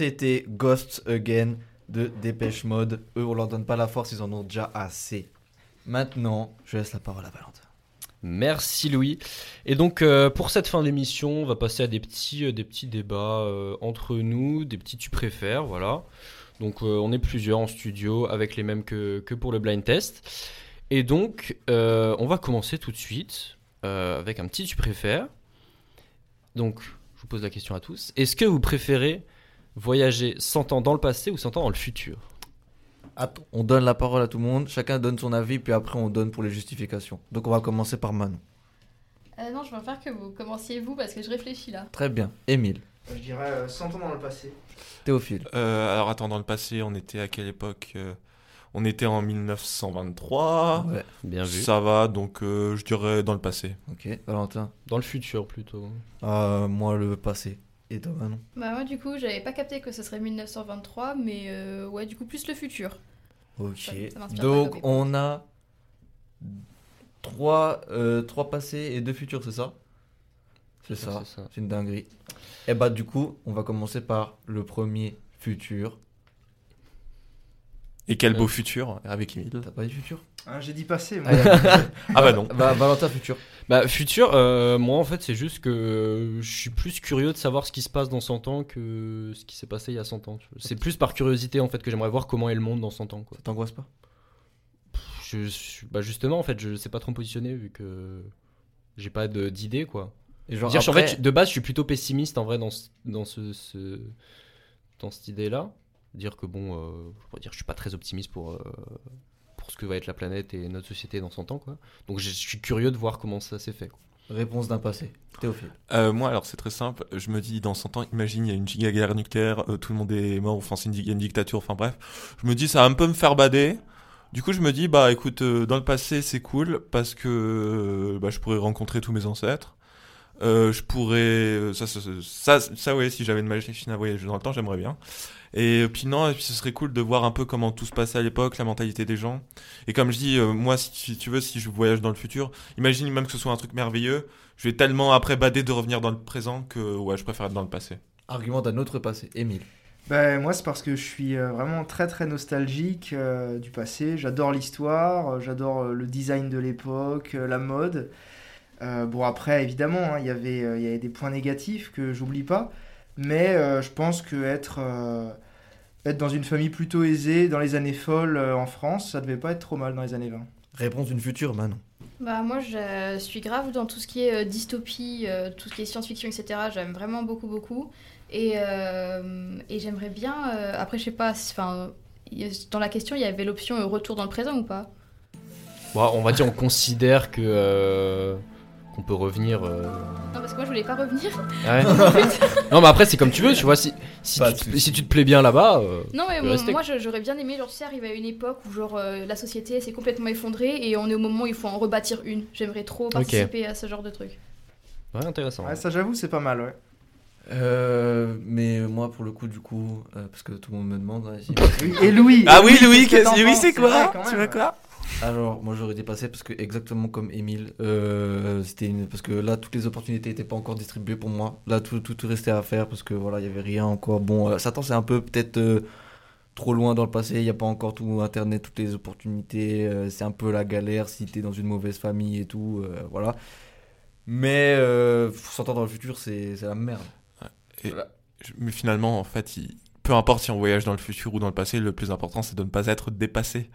C'était Ghost Again de Dépêche Mode. Eux, on leur donne pas la force, ils en ont déjà assez. Maintenant, je laisse la parole à Valentin. Merci Louis. Et donc euh, pour cette fin d'émission, on va passer à des petits, euh, des petits débats euh, entre nous, des petits tu préfères, voilà. Donc on est plusieurs en studio avec les mêmes que, que pour le blind test. Et donc on va commencer tout de suite avec un petit tu préfères. Donc je vous pose la question à tous. Est-ce que vous préférez voyager 100 ans dans le passé ou 100 ans dans le futur Attends, on donne la parole à tout le monde, chacun donne son avis, puis après on donne pour les justifications. Donc on va commencer par Manon. Euh, non, je préfère que vous commenciez vous parce que je réfléchis là. Très bien. Émile, Je dirais euh, 100 ans dans le passé. Théophile, Euh, alors attends, dans le passé, on était à quelle époque euh, On était en 1923. Ouais. Bien vu. Ça va, donc euh, je dirais dans le passé. ok. Valentin, Dans le futur plutôt. Ah, moi le passé. Et toi Manon Bah moi du coup j'avais pas capté que ce serait 1923 mais euh, ouais du coup plus le futur. Ok. Ça- ça Donc on a trois, euh, trois passés et deux futurs, c'est ça C'est ça. C'est une dinguerie. Et bah du coup, on va commencer par le premier futur. Et quel Euh. beau futur avec Emile. T'as pas dit futur Hein, J'ai dit passé, moi. Ah, *laughs* Ah bah non. Bah, Valentin futur. Bah, futur, euh, moi en fait, c'est juste que euh, je suis plus curieux de savoir ce qui se passe dans 100 ans que ce qui s'est passé il y a 100 ans. C'est plus par curiosité en fait que j'aimerais voir comment est le monde dans 100 ans. Quoi. Ça t'angoisse pas? Je, bah, justement, en fait, je sais pas trop me positionner vu que j'ai pas d'idée quoi. Et genre Dire, je suis- après- en fait, de base, je suis plutôt pessimiste en vrai dans, ce- dans, ce, ce- dans cette idée-là. Dire que bon, euh, je pourrais dire, je suis pas très optimiste pour, euh, pour ce que va être la planète et notre société dans 100 ans quoi. Donc je suis curieux de voir comment ça s'est fait. quoi. Réponse d'un passé. Théophile. Euh, moi, alors c'est très simple. Je me dis, dans 100 ans, imagine, il y a une giga guerre nucléaire, euh, tout le monde est mort, enfin, c'est une, il y a une dictature, enfin bref. Je me dis, ça va un peu me faire bader. Du coup, je me dis, bah écoute, euh, dans le passé, c'est cool parce que euh, bah, je pourrais rencontrer tous mes ancêtres. Euh, je pourrais. euh, Ça, ça, ça, ça, ça, ouais, si j'avais une machine à voyager dans le temps, j'aimerais bien. Et puis non, et puis ce serait cool de voir un peu comment tout se passait à l'époque, la mentalité des gens. Et comme je dis, euh, moi, si, tu veux, si je voyage dans le futur, imagine même que ce soit un truc merveilleux, je vais tellement après bader de revenir dans le présent que ouais, je préfère être dans le passé. Argument d'un autre passé. Émile. Ben, moi, c'est parce que je suis euh, vraiment très très nostalgique euh, du passé. J'adore l'histoire, euh, j'adore euh, le design de l'époque, euh, la mode. Euh, bon, après, évidemment, hein, il y avait, euh, il y avait des points négatifs que j'oublie pas. Mais euh, je pense que être, euh, être dans une famille plutôt aisée dans les années folles euh, en France, ça devait pas être trop mal dans les années 20. Réponse d'une future, Manon. Bah moi je suis grave dans tout ce qui est euh, dystopie, euh, tout ce qui est science-fiction, etc. J'aime vraiment beaucoup beaucoup. Et, euh, et j'aimerais bien, euh, après je sais pas, dans la question il y avait l'option retour dans le présent ou pas? Bon, on va dire, on considère que euh, qu'on peut revenir. euh, Non parce que moi je voulais pas revenir. Ouais. *laughs* non, mais après, c'est comme tu veux, tu vois. Si, si, tu, te- si tu te plais bien là-bas. euh, Non mais bon, moi j'aurais bien aimé genre tu sais, arriver à une époque où genre euh, la société s'est complètement effondrée et on est au moment où il faut en rebâtir une. J'aimerais trop participer à ce genre de truc. Ouais, intéressant. Ouais, ça j'avoue, c'est pas mal, ouais. Euh, mais moi, pour le coup, du coup, euh, parce que tout le monde me demande. hein, si- Et Louis Ah oui, Louis, c'est quoi? Tu veux quoi? Alors, moi j'aurais dépassé parce que exactement comme Emile, euh, c'était une... parce que là toutes les opportunités n'étaient pas encore distribuées pour moi. Là tout, tout, tout restait à faire parce que voilà, il y avait rien encore. Bon, euh, Satan c'est un peu peut-être euh, trop loin dans le passé, il n'y a pas encore tout internet, toutes les opportunités, euh, c'est un peu la galère si t'es dans une mauvaise famille et tout, voilà. Mais s'entendre dans le futur, c'est c'est la merde. Et- Voilà. je- Mais finalement, en fait, il- peu importe si on voyage dans le futur ou dans le passé, le plus important, c'est de ne pas être dépassé.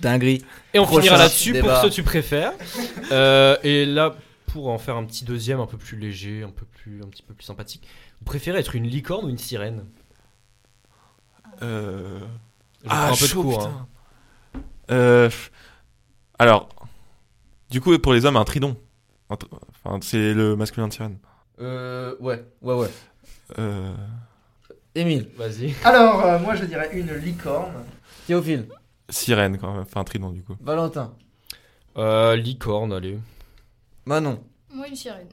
Dinguerie. Et on Prochain finira là-dessus pour débat. ce que tu préfères. Euh, et là, pour en faire un petit deuxième, un peu plus léger, un peu plus, un petit peu plus sympathique, vous préférez être une licorne ou une sirène? Euh... Je prends un peu de chaud, cours, putain. hein. Euh, Alors, du coup, pour les hommes, un tridon. Enfin, c'est le masculin de sirène. Euh, ouais, ouais, ouais. Euh... Emile, Vas-y. Alors, euh, moi je dirais une licorne. Théophile, Sirène, quand même. Enfin, un tridon, du coup. Valentin, Euh, licorne, allez. Manon, Moi une sirène.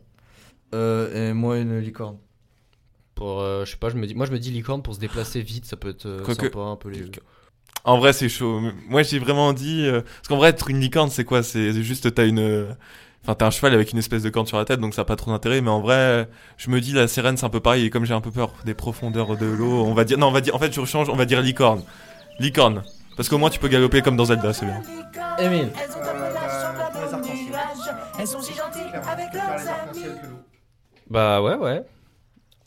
euh, et moi une licorne. Pour, euh, je sais pas, je me dis, moi je me dis licorne pour se déplacer vite, ça peut être euh, Quoique- sympa un peu les. En vrai, c'est chaud. Moi, j'ai vraiment dit... euh, Parce qu'en vrai, être une licorne, c'est quoi? C'est juste, t'as une... euh, Enfin, t'es un cheval avec une espèce de corne sur la tête, donc ça a pas trop d'intérêt. Mais en vrai, je me dis la sirène, c'est un peu pareil. Et comme j'ai un peu peur des profondeurs de l'eau, on va dire, non, on va dire, en fait, je change, on va dire licorne, licorne, parce qu'au moins tu peux galoper comme dans Zelda, c'est bien. Émile. Elles sont si gentilles avec leurs amis. Bah ouais, ouais.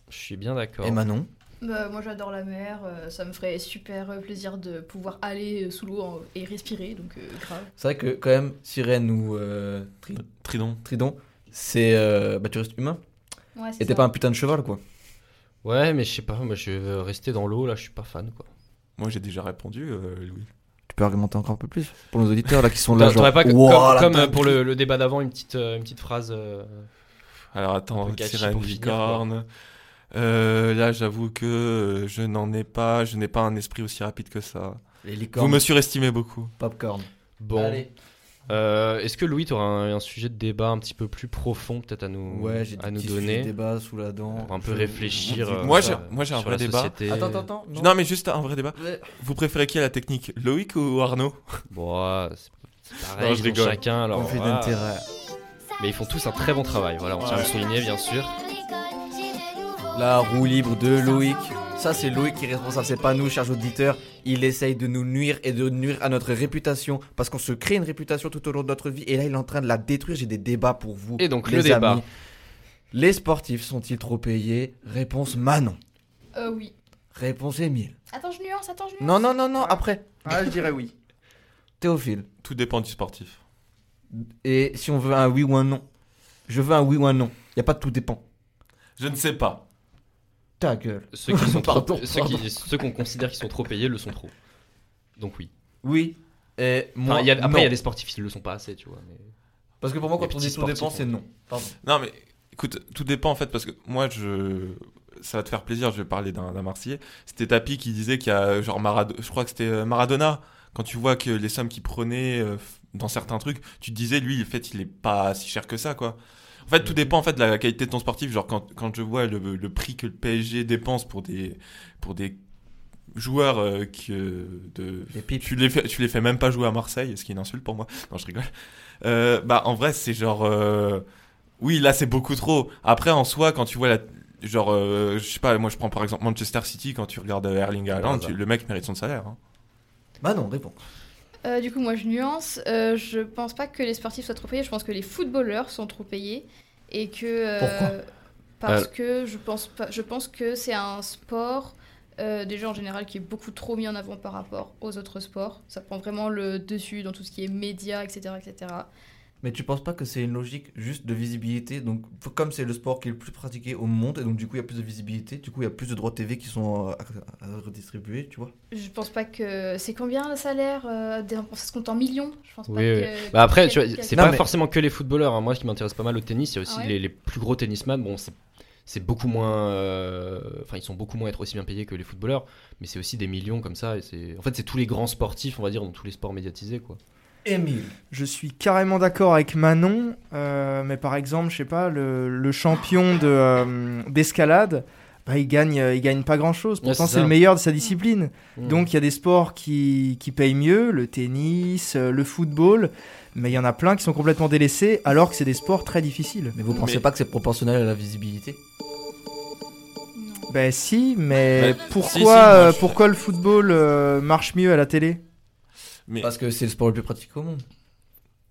Je suis bien d'accord. Et Manon Bah, moi j'adore la mer, euh, ça me ferait super euh, plaisir de pouvoir aller euh, sous l'eau et respirer, donc euh, grave. C'est vrai que quand même, sirène ou euh, tri- Tridon. tridon, c'est. euh, bah tu restes humain. Ouais, c'est Et t'es pas un putain de cheval quoi. Ouais, mais je sais pas, moi je vais rester dans l'eau là, je suis pas fan quoi. Moi, j'ai déjà répondu, euh, Louis. Tu peux argumenter encore un peu plus pour nos auditeurs là qui sont *laughs* là. Genre, pas que- comme, euh, pour le, le débat d'avant une petite, euh, une petite phrase. euh, Alors attends, finir, licorne. Euh, là, j'avoue que je n'en ai pas, je n'ai pas un esprit aussi rapide que ça. Les Vous licornes. me surestimez beaucoup. Popcorn. Bon. Allez. Euh, Est-ce que Louis, tu auras un, un sujet de débat un petit peu plus profond peut-être à nous, Ouais, j'ai à des nous petits sujets de donner débat sous la dent. Pour un peu Je- réfléchir. euh, Moi, j'ai- moi, j'ai un vrai débat. société. Attends, attends, attends. Non. Non. mais juste un vrai débat. Ouais. Vous préférez qui à la technique Loïc ou Arnaud? Bon, c'est pareil, Non, je rigole. chacun. Alors, Conflit voilà. d'intérêt. Mais ils font tous un très bon travail. Voilà, on tient à le souligner, bien sûr. La roue libre de Loïc. Ça, c'est Loïc qui est responsable, c'est pas nous, chers auditeurs. Il essaye de nous nuire et de nuire à notre réputation parce qu'on se crée une réputation tout au long de notre vie et là, il est en train de la détruire. J'ai des débats pour vous. Et donc, les le débat. amis. Les sportifs sont-ils trop payés? Réponse Manon. Euh, oui. Réponse Émile. Attends, je nuance, attends, je nuance. Non, non, non, non, après. Ah, je dirais oui. Théophile. Tout dépend du sportif. Et si on veut un oui ou un non? Je veux un oui ou un non. Y a pas de tout dépend. Je ne sais pas. Ta gueule. Ceux qui sont *laughs* trop- Pardon, ceux pardon. qui- ceux qu'on considère qui sont trop payés le sont trop. Donc oui. Oui. Et moi, Enfin, il y a- non. après, il y a des sportifs qui le sont pas assez, tu vois. Mais... Parce que pour moi, quand on dit tout dépend, c'est on- non. Pardon. Non mais écoute, tout dépend en fait parce que moi je ça va te faire plaisir, je vais parler d'un d'un Marseillais. C'était Tapi qui disait qu'il y a genre Maradona, je crois que c'était euh, Maradona quand tu vois que les sommes qu'il prenait euh, dans certains trucs, tu te disais lui en fait, il est pas si cher que ça quoi. En fait, tout dépend en fait de la qualité de ton sportif, genre quand, quand je vois le, le prix que le PSG dépense pour des pour des joueurs euh, qui euh, de tu les fais tu les fais même pas jouer à Marseille, ce qui est une insulte pour moi. Non, je rigole. Euh, bah en vrai, c'est genre euh, oui, là c'est beaucoup trop. Après en soi quand tu vois la genre euh, je sais pas, moi je prends par exemple Manchester City quand tu regardes euh, Erling Haaland, tu- le mec mérite son salaire hein. Bah non, réponds. Euh, du coup, moi je nuance. Euh, je pense pas que les sportifs soient trop payés. Je pense que les footballeurs sont trop payés et que. euh, Pourquoi Parce Euh. que je pense pas. Je pense que c'est un sport. euh, déjà en général qui est beaucoup trop mis en avant par rapport aux autres sports. Ça prend vraiment le dessus dans tout ce qui est médias, etc. etc. Mais tu penses pas que c'est une logique juste de visibilité Donc, comme c'est le sport qui est le plus pratiqué au monde, et donc du coup, il y a plus de visibilité, du coup, il y a plus de droits TV qui sont euh, à, à redistribuer, tu vois? Je pense pas que. C'est combien le salaire euh, des- Ça se compte en millions? Je pense pas Oui, que. Bah après, tu vois, c'est Non, pas mais- forcément que les footballeurs. hein. Moi, ce qui m'intéresse pas mal au tennis, il y a aussi Ah ouais? les, les plus gros tennisman. Bon, c'est c'est beaucoup moins. euh, Enfin, ils sont beaucoup moins être aussi bien payés que les footballeurs, mais c'est aussi des millions comme ça. Et c'est en fait, c'est tous les grands sportifs, on va dire, dans tous les sports médiatisés, quoi. Émile. Je suis carrément d'accord avec Manon, euh, mais par exemple, je sais pas, le, le champion de, euh, d'escalade, bah, il gagne, euh, il gagne pas grand chose. Ouais, Pourtant, c'est le meilleur de sa discipline. Mmh. Donc, il y a des sports qui, qui payent mieux, le tennis, le football, mais il y en a plein qui sont complètement délaissés, alors que c'est des sports très difficiles. Mais vous pensez Mais- pas que c'est proportionnel à la visibilité? Ben si, mais Bah, pourquoi, si, si, moi, euh, je- pourquoi le football euh, marche mieux à la télé? Mais Parce que c'est le sport le plus pratiqué au monde.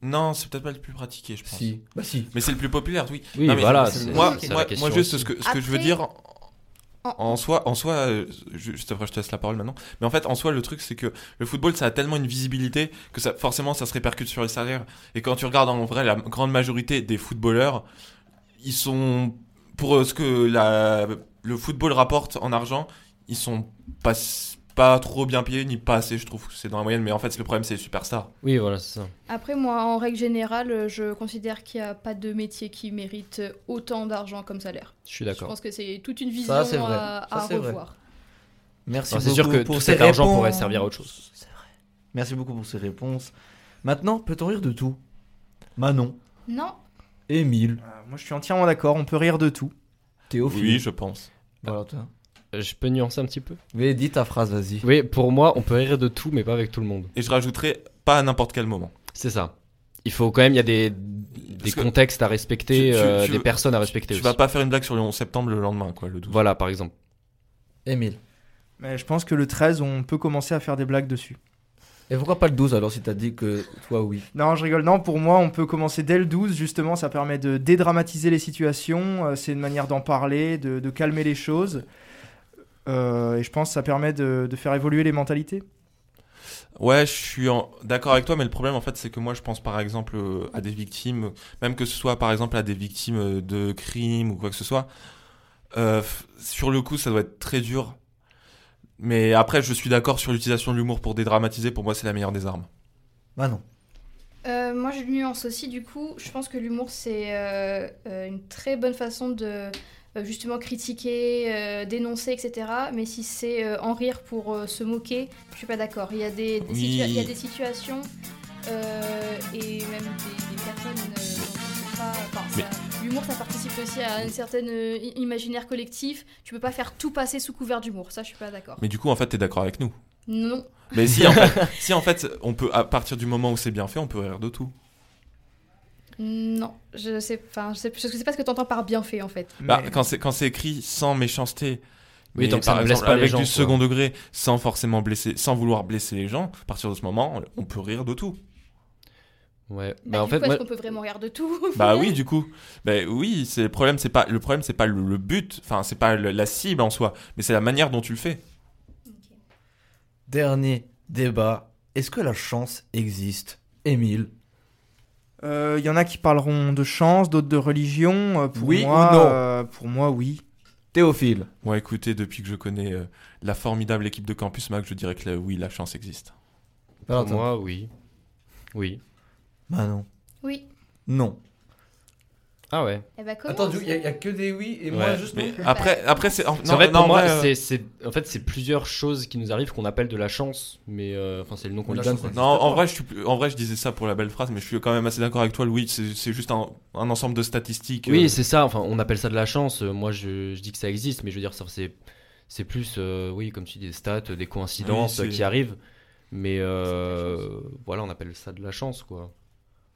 non, c'est peut-être pas le plus pratiqué, je pense. Si. Bah si. Mais c'est le plus populaire, oui. Oui, Non, mais voilà, Moi, moi, moi, juste ce que, ce que je veux dire, en, soi, en soi, euh, juste après je te laisse la parole maintenant. Mais en fait, en soi, le truc c'est que le football, ça a tellement une visibilité que ça, forcément, ça se répercute sur les salaires. Et quand tu regardes en vrai, la grande majorité des footballeurs, ils sont pour euh, ce que la, le football rapporte en argent, ils sont pas pas trop bien payés ni pas assez, je trouve. que C'est dans la moyenne, mais en fait, le problème c'est les superstars. Oui, voilà, c'est ça. Après, moi, en règle générale, je considère qu'il n'y a pas de métier qui mérite autant d'argent comme salaire. Je suis Je d'accord. pense que c'est toute une vision Ça, c'est vrai. à, Ça, à vrai. revoir. Merci Alors, C'est beaucoup sûr que pour tout ces cet argent réponses. pourrait servir à autre chose. C'est vrai. Merci beaucoup pour ces réponses. Maintenant, peut-on rire de tout? Manon, Non, Émile, Euh, Moi, je suis entièrement d'accord, on peut rire de tout. Théophile. Oui, je pense. Voilà, toi. Je peux nuancer un petit peu? Mais dis ta phrase, vas-y. Oui, pour moi, on peut rire de tout, mais pas avec tout le monde. Et je rajouterai pas à n'importe quel moment. C'est ça. Il faut quand même, il y a des, des que contextes à respecter, tu- tu- euh, tu- des personnes à respecter Tu aussi. vas pas faire une blague sur le 11 septembre le lendemain, quoi, le 12. Voilà, par exemple. Émile. Mais je pense que le 13, on peut commencer à faire des blagues dessus. Et pourquoi pas le 12 alors si t'as dit que toi oui? Non, je rigole. Non, pour moi, on peut commencer dès le 12, justement. Ça permet de dédramatiser les situations. euh, C'est une manière d'en parler, de, de calmer les choses. Euh, et je pense que ça permet de, de faire évoluer les mentalités. Ouais, je suis en- d'accord avec toi, mais le problème en fait, c'est que moi, je pense par exemple euh, à des victimes, même que ce soit par exemple à des victimes euh, de crimes ou quoi que ce soit. euh, sur le coup, ça doit être très dur. Mais après, je suis d'accord sur l'utilisation de l'humour pour dédramatiser. Pour moi, c'est la meilleure des armes. Bah non. Euh, moi, je nuance aussi, du coup. Je pense que l'humour, c'est une très bonne façon de justement critiquer, euh, dénoncer, etc. Mais si c'est euh, en rire pour euh, se moquer, je suis pas d'accord. Il y a des, des Oui. situa- il y a des situations et même des, des personnes enfin, L'humour, ça participe aussi à un certain euh, imaginaire collectif. Tu peux pas faire tout passer sous couvert d'humour. Ça, je suis pas d'accord. Mais du coup, en fait, t'es d'accord avec nous? Non. Mais si, en *laughs* fait, si en fait, on peut à partir du moment où c'est bien fait, on peut rire de tout. Non, je sais, enfin, je sais, je sais pas ce que tu entends par bien fait en fait. Bah, quand c'est quand c'est écrit sans méchanceté, Oui, mais donc ça blesse pas les avec gens, du quoi. second degré, sans forcément blesser, sans vouloir blesser les gens, à partir de ce moment, on peut rire de tout. Ouais. Bah, Bah, en fait, coup, moi- est-ce qu'on peut vraiment rire de tout? *laughs* Bah oui, du coup. Bah oui, c'est le problème, c'est pas le problème, c'est pas le, le but, enfin c'est pas le- la cible en soi, mais c'est la manière dont tu le fais. Dernier débat. Est-ce que la chance existe Émile? Il y en a qui parleront de chance, d'autres de religion. Euh, Pour Oui moi, ou non euh, Pour moi, oui. Théophile Moi, écoutez, depuis que je connais euh, la formidable équipe de Campus Mac, je dirais que là, oui, la chance existe. Pour moi, oui. Oui. Bah non. Oui. Non. Ah ouais. Eh bah, comment Attends, il y, a- y a que des oui et moi Ouais, juste Mais non. après, après c'est en, non, pour en moi, vrai, euh, c'est, c'est- en fait, c'est plusieurs choses qui nous arrivent qu'on appelle de la chance, mais euh, enfin, c'est le nom qu'on La lui donne. chance, quoi. ça Non, en vrai, je suis, plus- en vrai, je disais ça pour la belle phrase, mais je suis quand même assez d'accord avec toi. Oui, c'est c'est juste un, un ensemble de statistiques. Oui, euh, c'est ça. Enfin, on appelle ça de la chance. Euh, Moi, je, je dis que ça existe, mais je veux dire, ça, c'est, c'est plus, euh, oui, comme tu dis, des stats, des coïncidences Oui, euh, qui arrivent. Mais euh, voilà, on appelle ça de la chance, quoi.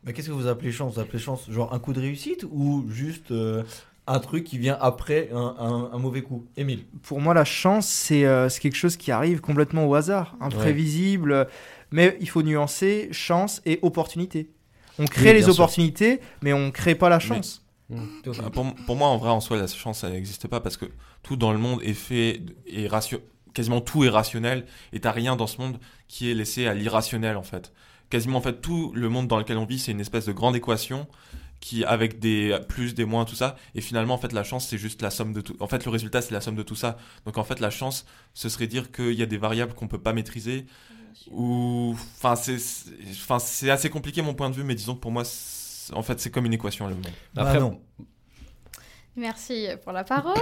Mais qu'est-ce que vous appelez chance? Vous appelez chance genre un coup de réussite ou juste euh, un truc qui vient après un, un- un mauvais coup? Émile Pour moi, la chance, c'est euh, c'est quelque chose qui arrive complètement au hasard, imprévisible. Mais il faut nuancer chance et opportunité. On crée Oui, les sûr. opportunités, mais on crée pas la chance. Ah, Pour, pour moi, en vrai, en soi, la chance, ça n'existe pas parce que tout dans le monde est fait, ratio- quasiment tout est rationnel et t'as rien dans ce monde qui est laissé à l'irrationnel, en fait. Quasiment, en fait, tout le monde dans lequel on vit, c'est une espèce de grande équation qui, avec des plus, des moins, tout ça. Et finalement, en fait, la chance, c'est juste la somme de tout. En fait, le résultat, c'est la somme de tout ça. Donc, en fait, la chance, ce serait dire qu'il y a des variables qu'on peut pas maîtriser ou, enfin, c'est, enfin, c'est assez compliqué, mon point de vue, mais disons que pour moi, en fait, c'est comme une équation, le monde. Après, non. Merci pour la parole.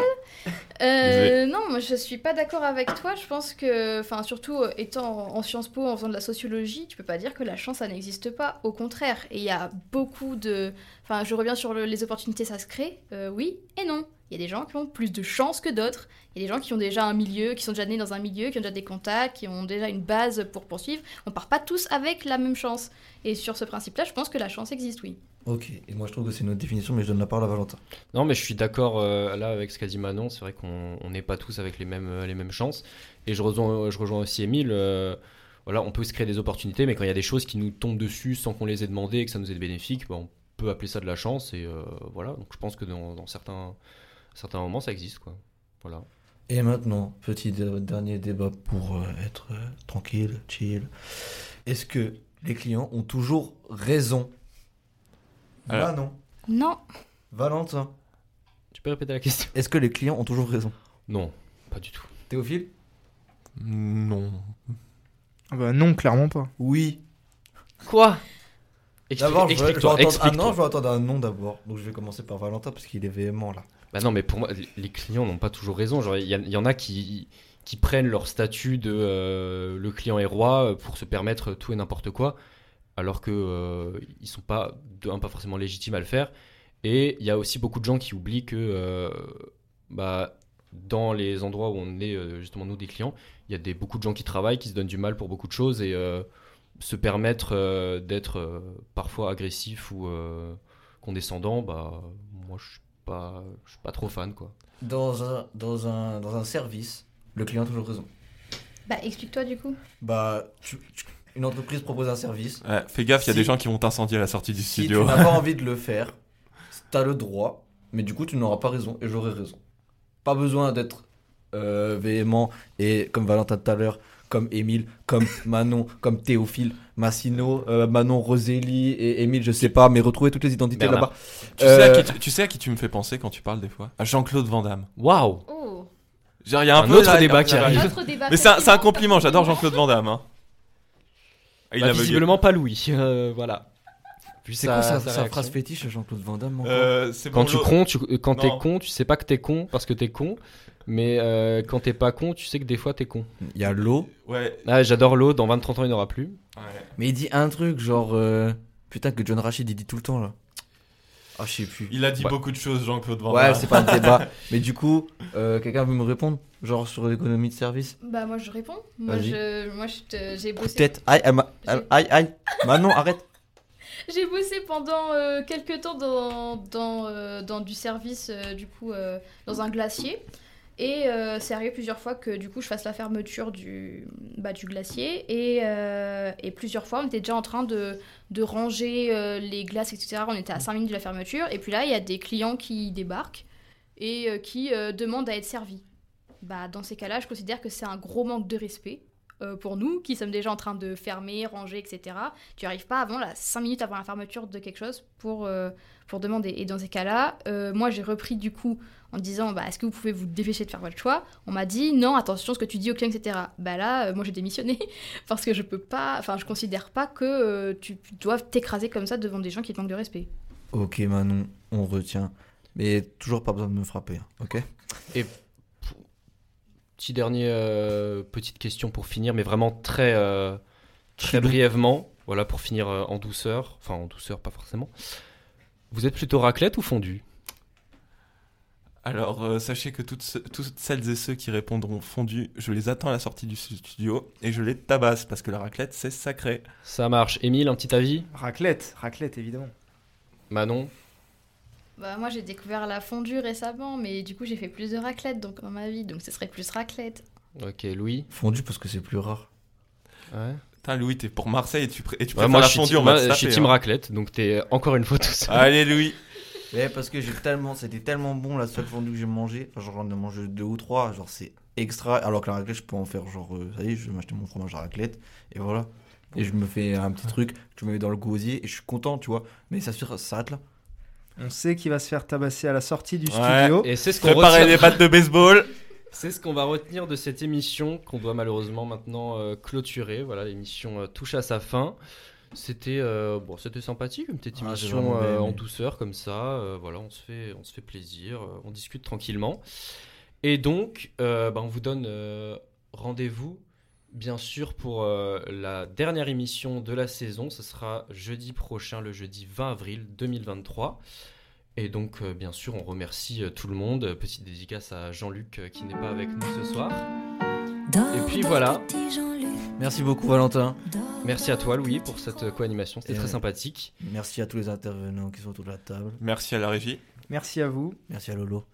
*laughs* Euh, non, moi je suis pas d'accord avec toi. Je pense que, enfin, surtout euh, étant en Sciences Po, en faisant de la sociologie, tu peux pas dire que la chance ça n'existe pas. Au contraire, et il y a beaucoup de. Enfin, je reviens sur le- les opportunités, ça se crée. Euh, oui et non. Il y a des gens qui ont plus de chance que d'autres. Il y a des gens qui ont déjà un milieu, qui sont déjà nés dans un milieu, qui ont déjà des contacts, qui ont déjà une base pour poursuivre. On part pas tous avec la même chance. Et sur ce principe-là, je pense que la chance existe, oui. Ok, et moi je trouve que c'est une autre définition, mais je donne la parole à Valentin. Non, mais je suis d'accord euh, là avec ce qu'a dit Manon. C'est vrai qu'on on n'est pas tous avec les mêmes, euh, les mêmes chances. Et je rejoins, je rejoins aussi Emile. euh, voilà, on peut se créer des opportunités, mais quand il y a des choses qui nous tombent dessus sans qu'on les ait demandées et que ça nous est bénéfique, ben, on peut appeler ça de la chance. Et euh, voilà, donc je pense que dans, dans certains, certains moments, ça existe. Quoi. Voilà. Et maintenant, petit dernier débat pour être tranquille, chill. Est-ce que les clients ont toujours raison? Alors- Bah non. Non. Valentin, Tu peux répéter la question est-ce que les clients ont toujours raison? Non, pas du tout. Théophile? Non. Ah bah non, clairement pas. Oui. Quoi? D'abord, je, Explique-toi, entendre un explique-toi. non, je vais attendre un non d'abord. Donc je vais commencer par Valentin parce qu'il est véhément là. Bah non, mais pour moi, les clients n'ont pas toujours raison. Genre, il y, a- il y en a qui, qui prennent leur statut de euh, le client est roi euh, pour se permettre tout et n'importe quoi, alors que euh, ils sont pas de un pas forcément légitimes à le faire. Et il y a aussi beaucoup de gens qui oublient que euh, bah dans les endroits où on est euh, justement nous des clients, il y a des beaucoup de gens qui travaillent, qui se donnent du mal pour beaucoup de choses et euh, se permettre euh, d'être euh, parfois agressif ou euh, Condescendant, bah moi je suis pas, je suis pas trop fan quoi. Dans un, dans, un, dans un service, le client a toujours raison. Bah, explique-toi du coup. Bah, tu- tu- une entreprise propose un service. Ouais, fais gaffe, il y a Si- des gens qui vont t'incendier à la sortie du Si studio. tu n'as pas *laughs* envie de le faire, t'as le droit, mais du coup tu n'auras pas raison et j'aurai raison. Pas besoin d'être euh, véhément et comme Valentin tout à l'heure, comme Émile, comme *laughs* Manon, comme Théophile, Massino, euh, Manon Roselli et Émile, je sais pas, mais retrouver toutes les identités là-bas. Tu, sais à Euh, qui tu, tu sais à qui tu me fais penser quand tu parles des fois? À Jean-Claude Van Damme. Waouh Oh. Genre, il y a un, Un peu autre là, débat qui arrive. Mais c'est un, compliment, j'adore Jean-Claude Van Damme. Hein. Il Bah, a bugué. visiblement pas Louis, *laughs* euh, voilà. C'est quoi sa, sa sa phrase fétiche, Jean-Claude Van Damme Euh, Quand bon, tu con, tu, euh, quand t'es con, tu sais pas que t'es con parce que t'es con, mais euh, quand t'es pas con, tu sais que des fois t'es con. Il y a l'eau, Ouais. Ah, j'adore l'eau, dans 20-30 ans il n'y en aura plus. ouais. mais il dit un truc genre. euh, Putain, que John Rachid il dit tout le temps là. Ah, je sais plus. Il a dit Ouais. beaucoup de choses, Jean-Claude Van Ouais, Damme. c'est pas un débat. *laughs* Mais du coup, euh, quelqu'un veut me répondre Genre sur l'économie de service? Bah, moi je réponds. Moi, je, moi je j'ai bossé. Peut-être. Aïe, aïe, aïe, aïe. Manon, arrête. *laughs* J'ai bossé pendant euh, quelques temps dans, dans, euh, dans du service, euh, du coup, euh, dans un glacier. Et euh, c'est arrivé plusieurs fois que du coup je fasse la fermeture du, bah, du glacier. Et, euh, et plusieurs fois on était déjà en train de, de ranger euh, les glaces, etc. On était à 5 minutes de la fermeture. Et puis là il y a des clients qui débarquent et qui demandent à être servis. Bah, dans ces cas-là, je considère que c'est un gros manque de respect euh, pour nous qui sommes déjà en train de fermer, ranger, etc. Tu arrives pas avant, là, 5 minutes avant la fermeture de quelque chose pour, euh, pour demander. Et dans ces cas-là, euh, moi j'ai repris du coup en disant bah, est-ce que vous pouvez vous dépêcher de faire votre choix? On m'a dit non, attention ce que tu dis au client, etc. Bah là, euh, moi j'ai démissionné *laughs* parce que je peux pas, enfin je considère pas que euh, tu dois t'écraser comme ça devant des gens qui te manquent de respect. Ok, Manon, on retient. Mais toujours pas besoin de me frapper, hein, ok? Petit dernier, euh, petite question pour finir, mais vraiment très, euh, très brièvement. Voilà, pour finir euh, en douceur. Enfin, en douceur, pas forcément. Vous êtes plutôt raclette ou fondue? Alors, euh, sachez que toutes, ce- toutes celles et ceux qui répondront fondu, je les attends à la sortie du studio et je les tabasse parce que la raclette, c'est sacré. Ça marche. Émile, un petit avis? Raclette, raclette évidemment. Manon? Bah moi j'ai découvert la fondue récemment, mais du coup j'ai fait plus de raclette donc dans ma vie, donc ce serait plus raclette. Ok, Louis Fondu parce que c'est plus rare. Ouais. Putain, Louis, t'es pour Marseille et tu, pré- et tu Ouais, préfères moi, la je fondue, on va je suis team hein. raclette, donc t'es encore une fois tout seul. Allez, Louis. *laughs* Ouais, parce que j'ai tellement. C'était tellement bon la seule fondue que j'ai mangée. Enfin, genre, j'en ai mangé deux ou trois. Genre, c'est extra. Alors que la raclette, je peux en faire genre. euh, ça y est, je vais m'acheter mon fromage à raclette. Et voilà. Et je me fais un petit truc. Tu me mets dans le gosier et je suis content, tu vois. Mais ça s'arrête là. On sait qu'il va se faire tabasser à la sortie du Ouais, studio. Et c'est ce qu'on Préparez retient- les battes de baseball. *laughs* C'est ce qu'on va retenir de cette émission qu'on doit malheureusement maintenant euh, clôturer. Voilà, l'émission euh, touche à sa fin. C'était euh, bon, c'était sympathique, une petite Ah, j'ai émission vraiment bien euh, aimé. en douceur comme ça. euh, voilà, on se fait, on se fait plaisir, euh, on discute tranquillement. Et donc, euh, bah, on vous donne euh, rendez-vous, bien sûr, pour euh, la dernière émission de la saison. Ce sera jeudi prochain, le jeudi 20 avril 2023. Et donc, euh, bien sûr, on remercie euh, tout le monde. Petite dédicace à Jean-Luc euh, qui n'est pas avec nous ce soir. Et puis voilà. Merci beaucoup, Valentin. Merci à toi, Louis, pour cette co-animation. C'était très sympathique. Merci à tous les intervenants qui sont autour de la table. Merci à la régie. Merci à vous. Merci à Lolo.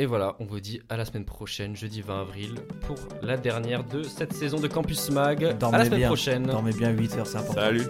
Et voilà, on vous dit à la semaine prochaine, jeudi 20 avril, pour la dernière de cette saison de Campus Mag. à la Dormez semaine bien. prochaine. Dormez bien 8 heures, c'est important. Salut.